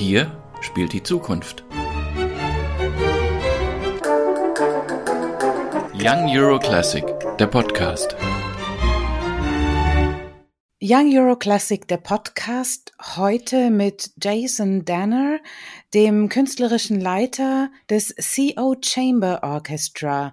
Hier spielt die Zukunft. Young Euro Classic, der Podcast. Young Euro Classic, der Podcast, heute mit Jason Danner, dem künstlerischen Leiter des CO Chamber Orchestra.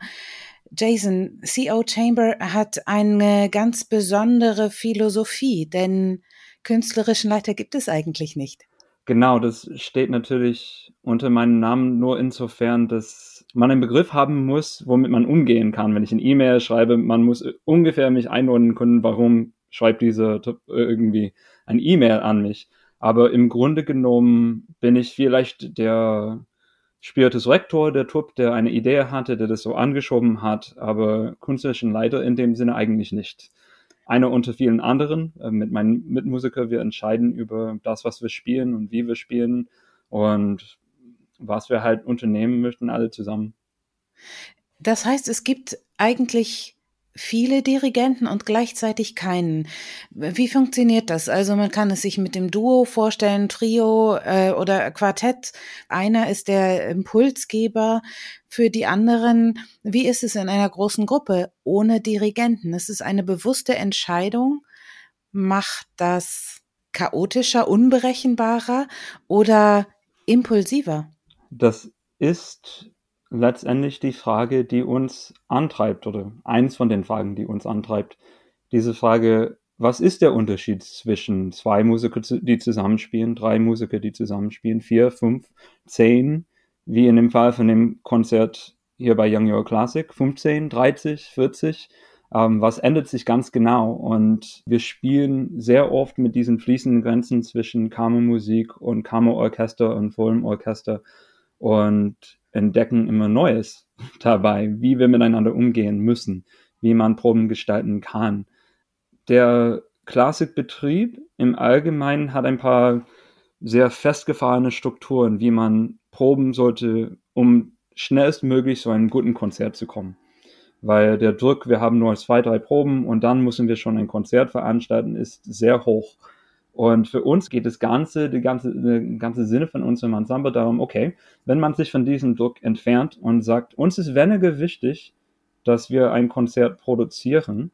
Jason, CO Chamber hat eine ganz besondere Philosophie, denn künstlerischen Leiter gibt es eigentlich nicht. Genau, das steht natürlich unter meinem Namen nur insofern, dass man einen Begriff haben muss, womit man umgehen kann. Wenn ich eine E-Mail schreibe, man muss ungefähr mich einordnen können, warum schreibt dieser irgendwie ein E-Mail an mich. Aber im Grunde genommen bin ich vielleicht der Spiritus Rector, der Trupp, der eine Idee hatte, der das so angeschoben hat, aber künstlerischen Leiter in dem Sinne eigentlich nicht einer unter vielen anderen. Äh, mit meinen Mitmusikern, wir entscheiden über das, was wir spielen und wie wir spielen und was wir halt unternehmen möchten, alle zusammen. Das heißt, es gibt eigentlich viele Dirigenten und gleichzeitig keinen. Wie funktioniert das? Also man kann es sich mit dem Duo vorstellen, Trio äh, oder Quartett. Einer ist der Impulsgeber für die anderen. Wie ist es in einer großen Gruppe ohne Dirigenten? Es ist eine bewusste Entscheidung. Macht das chaotischer, unberechenbarer oder impulsiver? Das ist letztendlich die Frage, die uns antreibt oder eins von den Fragen, die uns antreibt. Diese Frage, was ist der Unterschied zwischen zwei Musiker, die zusammenspielen, drei Musiker, die zusammenspielen, vier, fünf, zehn, wie in dem Fall von dem Konzert hier bei Young Your Classic, 15, 30, 40, ähm, was ändert sich ganz genau. Und wir spielen sehr oft mit diesen fließenden Grenzen zwischen Kammermusik und Kammerorchester und Orchester. Und entdecken immer Neues dabei, wie wir miteinander umgehen müssen, wie man Proben gestalten kann. Der Klassikbetrieb im Allgemeinen hat ein paar sehr festgefahrene Strukturen, wie man proben sollte, um schnellstmöglich zu einem guten Konzert zu kommen. Weil der Druck, wir haben nur zwei, drei Proben und dann müssen wir schon ein Konzert veranstalten, ist sehr hoch. Und für uns geht das Ganze, die ganze, die ganze Sinne von unserem Ensemble darum, okay, wenn man sich von diesem Druck entfernt und sagt, uns ist weniger wichtig, dass wir ein Konzert produzieren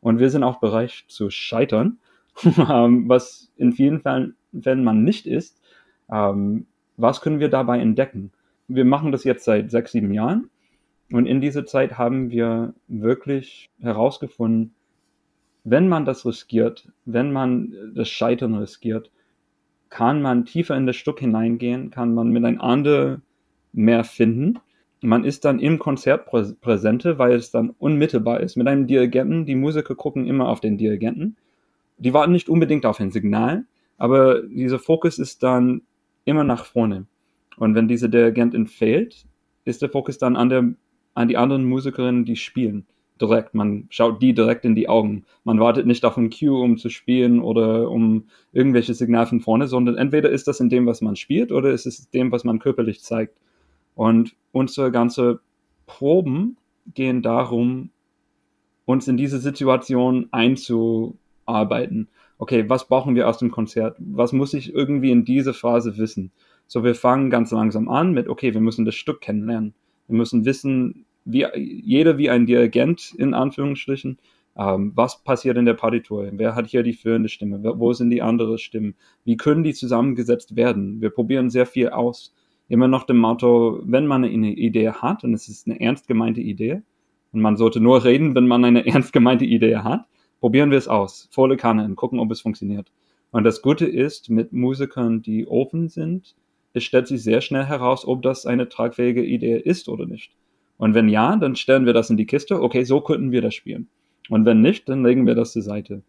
und wir sind auch bereit zu scheitern, ähm, was in vielen Fällen, Fällen man nicht ist, ähm, was können wir dabei entdecken? Wir machen das jetzt seit sechs, sieben Jahren und in dieser Zeit haben wir wirklich herausgefunden, wenn man das riskiert, wenn man das Scheitern riskiert, kann man tiefer in das Stück hineingehen, kann man miteinander mehr finden. Man ist dann im Konzert präsente, weil es dann unmittelbar ist. Mit einem Dirigenten, die Musiker gucken immer auf den Dirigenten. Die warten nicht unbedingt auf ein Signal, aber dieser Fokus ist dann immer nach vorne. Und wenn dieser Dirigent entfällt, ist der Fokus dann an, der, an die anderen Musikerinnen, die spielen direkt. Man schaut die direkt in die Augen. Man wartet nicht auf ein Cue, um zu spielen oder um irgendwelche Signale von vorne, sondern entweder ist das in dem, was man spielt, oder ist es dem, was man körperlich zeigt. Und unsere ganze Proben gehen darum, uns in diese Situation einzuarbeiten. Okay, was brauchen wir aus dem Konzert? Was muss ich irgendwie in dieser Phase wissen? So, wir fangen ganz langsam an mit, okay, wir müssen das Stück kennenlernen. Wir müssen wissen, wie, jeder wie ein Dirigent in Anführungsstrichen. Ähm, was passiert in der Partitur? Wer hat hier die führende Stimme? Wo sind die anderen Stimmen? Wie können die zusammengesetzt werden? Wir probieren sehr viel aus. Immer noch dem Motto, wenn man eine Idee hat und es ist eine ernst gemeinte Idee und man sollte nur reden, wenn man eine ernst gemeinte Idee hat, probieren wir es aus. Volle Kanne und gucken, ob es funktioniert. Und das Gute ist, mit Musikern, die offen sind, es stellt sich sehr schnell heraus, ob das eine tragfähige Idee ist oder nicht. Und wenn ja, dann stellen wir das in die Kiste. Okay, so könnten wir das spielen. Und wenn nicht, dann legen wir das zur Seite.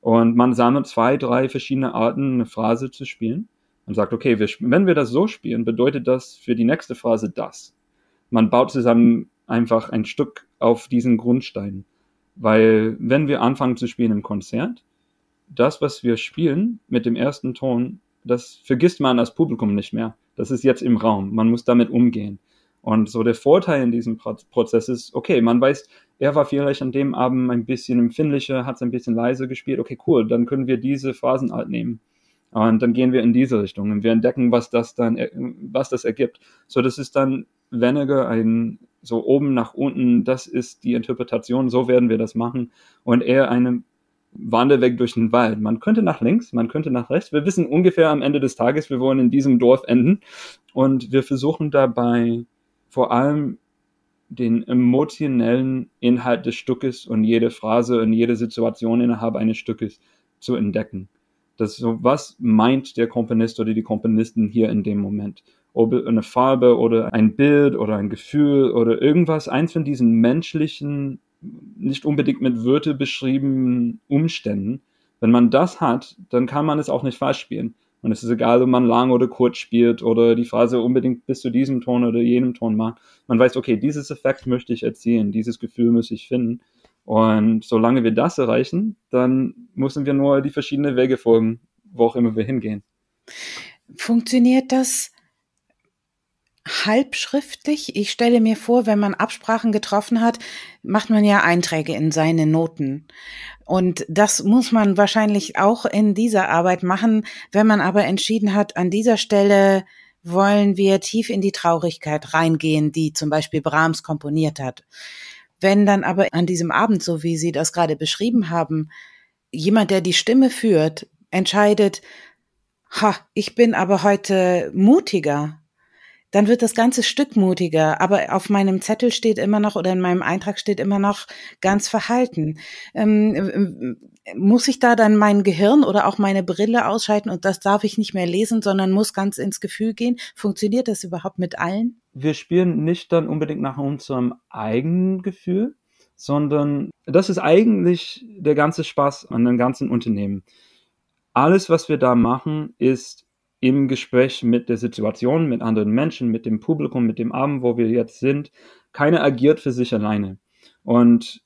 Und man sammelt zwei, drei verschiedene Arten, eine Phrase zu spielen. Und sagt, okay, wir, wenn wir das so spielen, bedeutet das für die nächste Phrase das. Man baut zusammen einfach ein Stück auf diesen Grundstein. Weil wenn wir anfangen zu spielen im Konzert, das, was wir spielen mit dem ersten Ton, das vergisst man als Publikum nicht mehr. Das ist jetzt im Raum. Man muss damit umgehen. Und so der Vorteil in diesem Prozess ist, okay, man weiß, er war vielleicht an dem Abend ein bisschen empfindlicher, hat es ein bisschen leiser gespielt, okay, cool, dann können wir diese Phasenart nehmen. Und dann gehen wir in diese Richtung und wir entdecken, was das dann, was das ergibt. So, das ist dann weniger ein so oben nach unten, das ist die Interpretation, so werden wir das machen und eher eine Wanderweg durch den Wald. Man könnte nach links, man könnte nach rechts. Wir wissen ungefähr am Ende des Tages, wir wollen in diesem Dorf enden und wir versuchen dabei vor allem den emotionellen Inhalt des Stückes und jede Phrase und jede Situation innerhalb eines Stückes zu entdecken. Das so, was meint der Komponist oder die Komponisten hier in dem Moment? Ob eine Farbe oder ein Bild oder ein Gefühl oder irgendwas, eins von diesen menschlichen, nicht unbedingt mit Würde beschriebenen Umständen. Wenn man das hat, dann kann man es auch nicht falsch spielen. Und es ist egal, ob man lang oder kurz spielt oder die Phrase unbedingt bis zu diesem Ton oder jenem Ton macht. Man weiß, okay, dieses Effekt möchte ich erzielen, dieses Gefühl muss ich finden. Und solange wir das erreichen, dann müssen wir nur die verschiedenen Wege folgen, wo auch immer wir hingehen. Funktioniert das halbschriftlich? Ich stelle mir vor, wenn man Absprachen getroffen hat, macht man ja Einträge in seine Noten. Und das muss man wahrscheinlich auch in dieser Arbeit machen. Wenn man aber entschieden hat, an dieser Stelle wollen wir tief in die Traurigkeit reingehen, die zum Beispiel Brahms komponiert hat wenn dann aber an diesem Abend, so wie Sie das gerade beschrieben haben, jemand, der die Stimme führt, entscheidet, ha, ich bin aber heute mutiger, dann wird das ganze Stück mutiger, aber auf meinem Zettel steht immer noch oder in meinem Eintrag steht immer noch ganz verhalten. Ähm, muss ich da dann mein Gehirn oder auch meine Brille ausschalten und das darf ich nicht mehr lesen, sondern muss ganz ins Gefühl gehen? Funktioniert das überhaupt mit allen? Wir spielen nicht dann unbedingt nach unserem eigenen Gefühl, sondern das ist eigentlich der ganze Spaß an dem ganzen Unternehmen. Alles, was wir da machen, ist im Gespräch mit der Situation, mit anderen Menschen, mit dem Publikum, mit dem Abend, wo wir jetzt sind. Keiner agiert für sich alleine. Und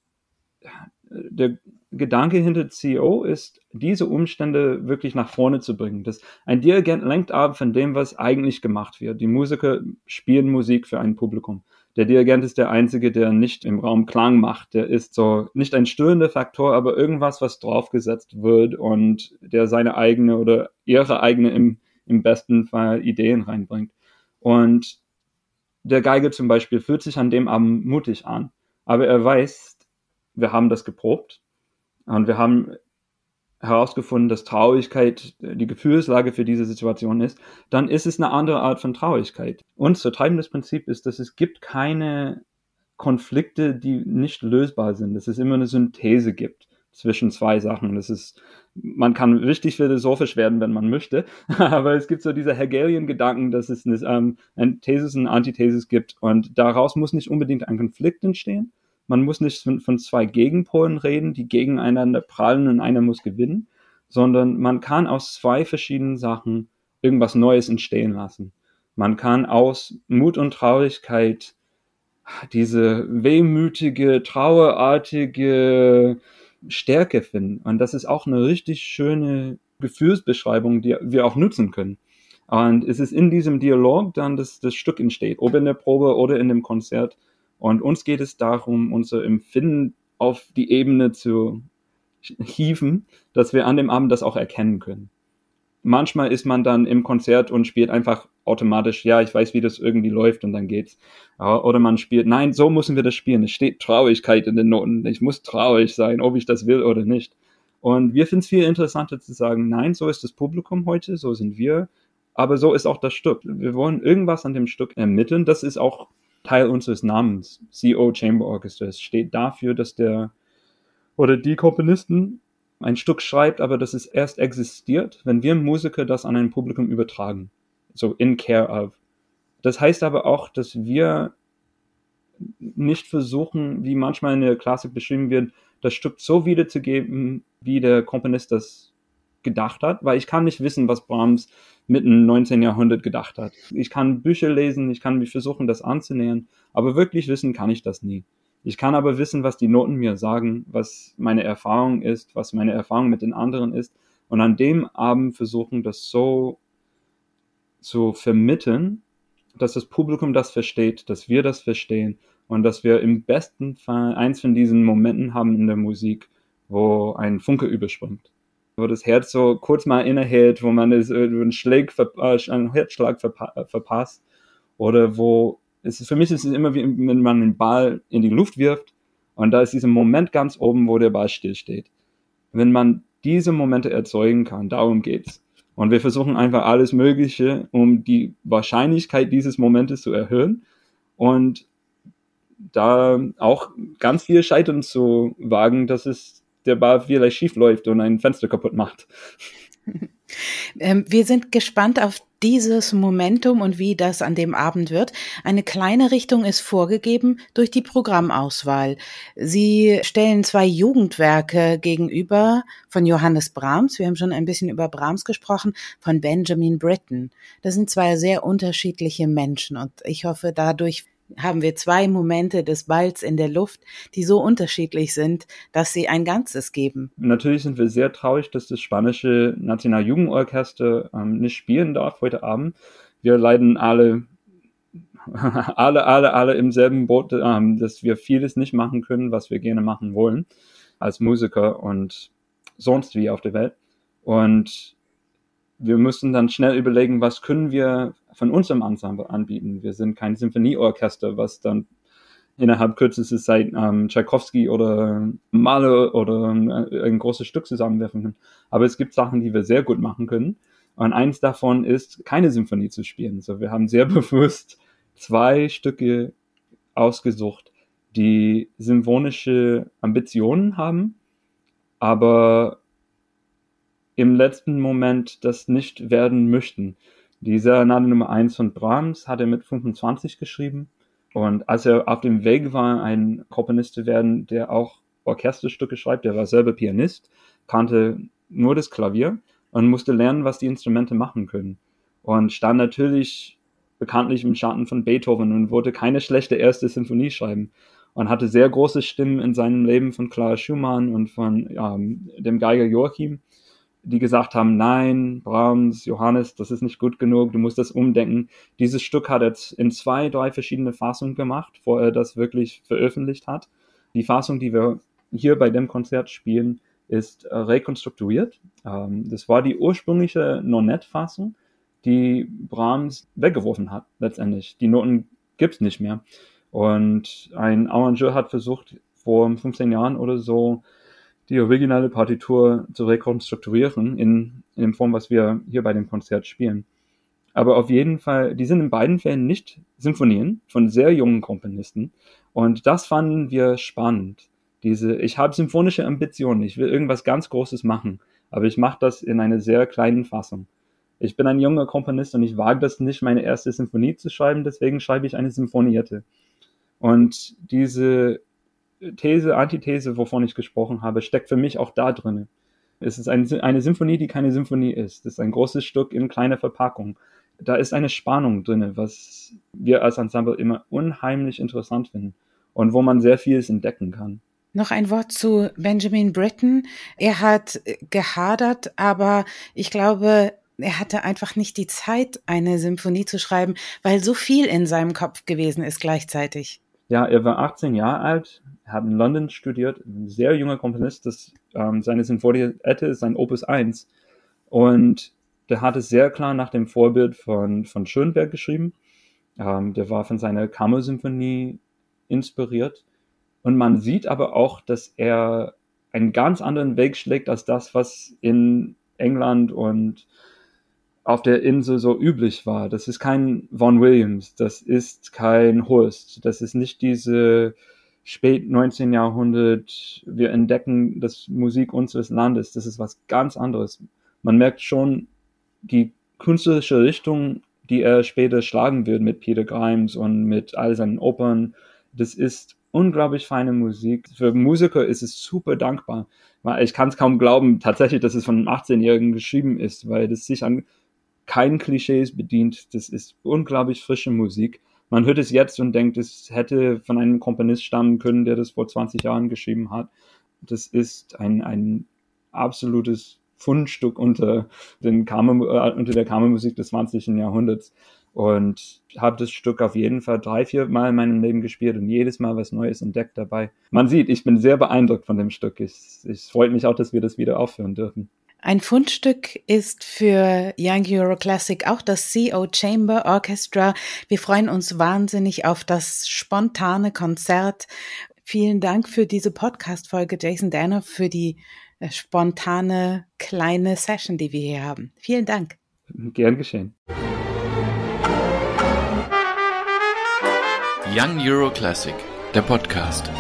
der Gedanke hinter CEO ist, diese Umstände wirklich nach vorne zu bringen. Das, ein Dirigent lenkt ab von dem, was eigentlich gemacht wird. Die Musiker spielen Musik für ein Publikum. Der Dirigent ist der Einzige, der nicht im Raum Klang macht. Der ist so nicht ein störender Faktor, aber irgendwas, was draufgesetzt wird und der seine eigene oder ihre eigene im, im besten Fall Ideen reinbringt. Und der Geige zum Beispiel fühlt sich an dem Abend mutig an, aber er weiß, wir haben das geprobt und wir haben herausgefunden, dass Traurigkeit die Gefühlslage für diese Situation ist, dann ist es eine andere Art von Traurigkeit. Unser treibendes Prinzip ist, dass es gibt keine Konflikte, die nicht lösbar sind, dass es immer eine Synthese gibt zwischen zwei Sachen. Das ist, man kann richtig philosophisch werden, wenn man möchte, aber es gibt so diese Hegelian-Gedanken, dass es eine, ähm, eine Thesis und eine Antithesis gibt und daraus muss nicht unbedingt ein Konflikt entstehen, man muss nicht von, von zwei Gegenpolen reden, die gegeneinander prallen und einer muss gewinnen, sondern man kann aus zwei verschiedenen Sachen irgendwas Neues entstehen lassen. Man kann aus Mut und Traurigkeit diese wehmütige, trauerartige Stärke finden. Und das ist auch eine richtig schöne Gefühlsbeschreibung, die wir auch nutzen können. Und es ist in diesem Dialog dann, dass das Stück entsteht, ob in der Probe oder in dem Konzert. Und uns geht es darum, unser Empfinden auf die Ebene zu hieven, dass wir an dem Abend das auch erkennen können. Manchmal ist man dann im Konzert und spielt einfach automatisch, ja, ich weiß, wie das irgendwie läuft und dann geht's. Oder man spielt, nein, so müssen wir das spielen. Es steht Traurigkeit in den Noten. Ich muss traurig sein, ob ich das will oder nicht. Und wir finden es viel interessanter zu sagen, nein, so ist das Publikum heute, so sind wir, aber so ist auch das Stück. Wir wollen irgendwas an dem Stück ermitteln. Das ist auch Teil unseres Namens, CO Chamber Orchestra. Es steht dafür, dass der oder die Komponisten ein Stück schreibt, aber dass es erst existiert, wenn wir Musiker das an ein Publikum übertragen. So in care of. Das heißt aber auch, dass wir nicht versuchen, wie manchmal in der Klassik beschrieben wird, das Stück so wiederzugeben, wie der Komponist das gedacht hat, weil ich kann nicht wissen, was Brahms mitten im 19. Jahrhundert gedacht hat. Ich kann Bücher lesen, ich kann mich versuchen, das anzunähern, aber wirklich wissen kann ich das nie. Ich kann aber wissen, was die Noten mir sagen, was meine Erfahrung ist, was meine Erfahrung mit den anderen ist und an dem Abend versuchen, das so zu vermitteln, dass das Publikum das versteht, dass wir das verstehen und dass wir im besten Fall eins von diesen Momenten haben in der Musik, wo ein Funke überspringt wo das Herz so kurz mal innehält, wo man es, einen, Schlag, äh, einen Herzschlag äh, verpasst. Oder wo, es ist, für mich ist es immer wie, wenn man den Ball in die Luft wirft und da ist dieser Moment ganz oben, wo der Ball stillsteht. Wenn man diese Momente erzeugen kann, darum geht's. Und wir versuchen einfach alles Mögliche, um die Wahrscheinlichkeit dieses Momentes zu erhöhen und da auch ganz viel Scheitern zu wagen, dass es der Ball vielleicht schief läuft und ein Fenster kaputt macht. Ähm, wir sind gespannt auf dieses Momentum und wie das an dem Abend wird. Eine kleine Richtung ist vorgegeben durch die Programmauswahl. Sie stellen zwei Jugendwerke gegenüber von Johannes Brahms. Wir haben schon ein bisschen über Brahms gesprochen, von Benjamin Britten. Das sind zwei sehr unterschiedliche Menschen und ich hoffe, dadurch haben wir zwei Momente des Balls in der Luft, die so unterschiedlich sind, dass sie ein Ganzes geben. Natürlich sind wir sehr traurig, dass das spanische Nationaljugendorchester ähm, nicht spielen darf heute Abend. Wir leiden alle, alle, alle, alle im selben Boot, ähm, dass wir vieles nicht machen können, was wir gerne machen wollen als Musiker und sonst wie auf der Welt. Und wir müssen dann schnell überlegen, was können wir von unserem Ensemble anbieten. Wir sind kein Symphonieorchester, was dann innerhalb kürzester Zeit ähm, Tchaikovsky oder Mahler oder äh, ein großes Stück zusammenwerfen können. Aber es gibt Sachen, die wir sehr gut machen können. Und eins davon ist, keine Symphonie zu spielen. So, wir haben sehr bewusst zwei Stücke ausgesucht, die symphonische Ambitionen haben, aber im letzten Moment das nicht werden möchten. Dieser Name Nummer 1 von Brahms hat er mit 25 geschrieben. Und als er auf dem Weg war, ein Komponist zu werden, der auch Orchesterstücke schreibt, der war selber Pianist, kannte nur das Klavier und musste lernen, was die Instrumente machen können. Und stand natürlich bekanntlich im Schatten von Beethoven und wollte keine schlechte erste Sinfonie schreiben. Und hatte sehr große Stimmen in seinem Leben von Clara Schumann und von ähm, dem Geiger Joachim die gesagt haben, nein, Brahms, Johannes, das ist nicht gut genug, du musst das umdenken. Dieses Stück hat er in zwei, drei verschiedene Fassungen gemacht, bevor er das wirklich veröffentlicht hat. Die Fassung, die wir hier bei dem Konzert spielen, ist äh, rekonstruiert. Ähm, das war die ursprüngliche Nonett-Fassung, die Brahms weggeworfen hat, letztendlich. Die Noten gibt's nicht mehr. Und ein Arrangeur hat versucht, vor 15 Jahren oder so, die originale Partitur zu rekonstruieren in, in der Form, was wir hier bei dem Konzert spielen. Aber auf jeden Fall, die sind in beiden Fällen nicht Sinfonien von sehr jungen Komponisten. Und das fanden wir spannend. Diese, ich habe symphonische Ambitionen, ich will irgendwas ganz Großes machen, aber ich mache das in einer sehr kleinen Fassung. Ich bin ein junger Komponist und ich wage das nicht, meine erste Symphonie zu schreiben, deswegen schreibe ich eine Symphoniette. Und diese These, Antithese, wovon ich gesprochen habe, steckt für mich auch da drin. Es ist eine, eine Symphonie, die keine Symphonie ist. Es ist ein großes Stück in kleiner Verpackung. Da ist eine Spannung drin, was wir als Ensemble immer unheimlich interessant finden und wo man sehr vieles entdecken kann. Noch ein Wort zu Benjamin Britten. Er hat gehadert, aber ich glaube, er hatte einfach nicht die Zeit, eine Symphonie zu schreiben, weil so viel in seinem Kopf gewesen ist gleichzeitig. Ja, er war 18 Jahre alt, hat in London studiert, ein sehr junger Komponist, das, ähm, seine Sinfoniette ist sein Opus 1 und der hat es sehr klar nach dem Vorbild von, von Schönberg geschrieben. Ähm, der war von seiner Kammersymphonie inspiriert und man sieht aber auch, dass er einen ganz anderen Weg schlägt als das, was in England und auf der Insel so üblich war. Das ist kein Von Williams, das ist kein Horst, das ist nicht diese spät 19. Jahrhundert, wir entdecken das Musik unseres Landes, das ist was ganz anderes. Man merkt schon die künstlerische Richtung, die er später schlagen wird mit Peter Grimes und mit all seinen Opern. Das ist unglaublich feine Musik. Für Musiker ist es super dankbar. Ich kann es kaum glauben, tatsächlich, dass es von einem 18-Jährigen geschrieben ist, weil das sich an keinen Klischees bedient. Das ist unglaublich frische Musik. Man hört es jetzt und denkt, es hätte von einem Komponist stammen können, der das vor 20 Jahren geschrieben hat. Das ist ein, ein absolutes Fundstück unter, den Kammer, äh, unter der Kammermusik des 20. Jahrhunderts. Und habe das Stück auf jeden Fall drei, vier Mal in meinem Leben gespielt und jedes Mal was Neues entdeckt dabei. Man sieht, ich bin sehr beeindruckt von dem Stück. Es, es freut mich auch, dass wir das wieder aufführen dürfen. Ein Fundstück ist für Young Euro Classic auch das CO Chamber Orchestra. Wir freuen uns wahnsinnig auf das spontane Konzert. Vielen Dank für diese Podcast-Folge, Jason Danner, für die äh, spontane kleine Session, die wir hier haben. Vielen Dank. Gern geschehen. Young Euro Classic, der Podcast.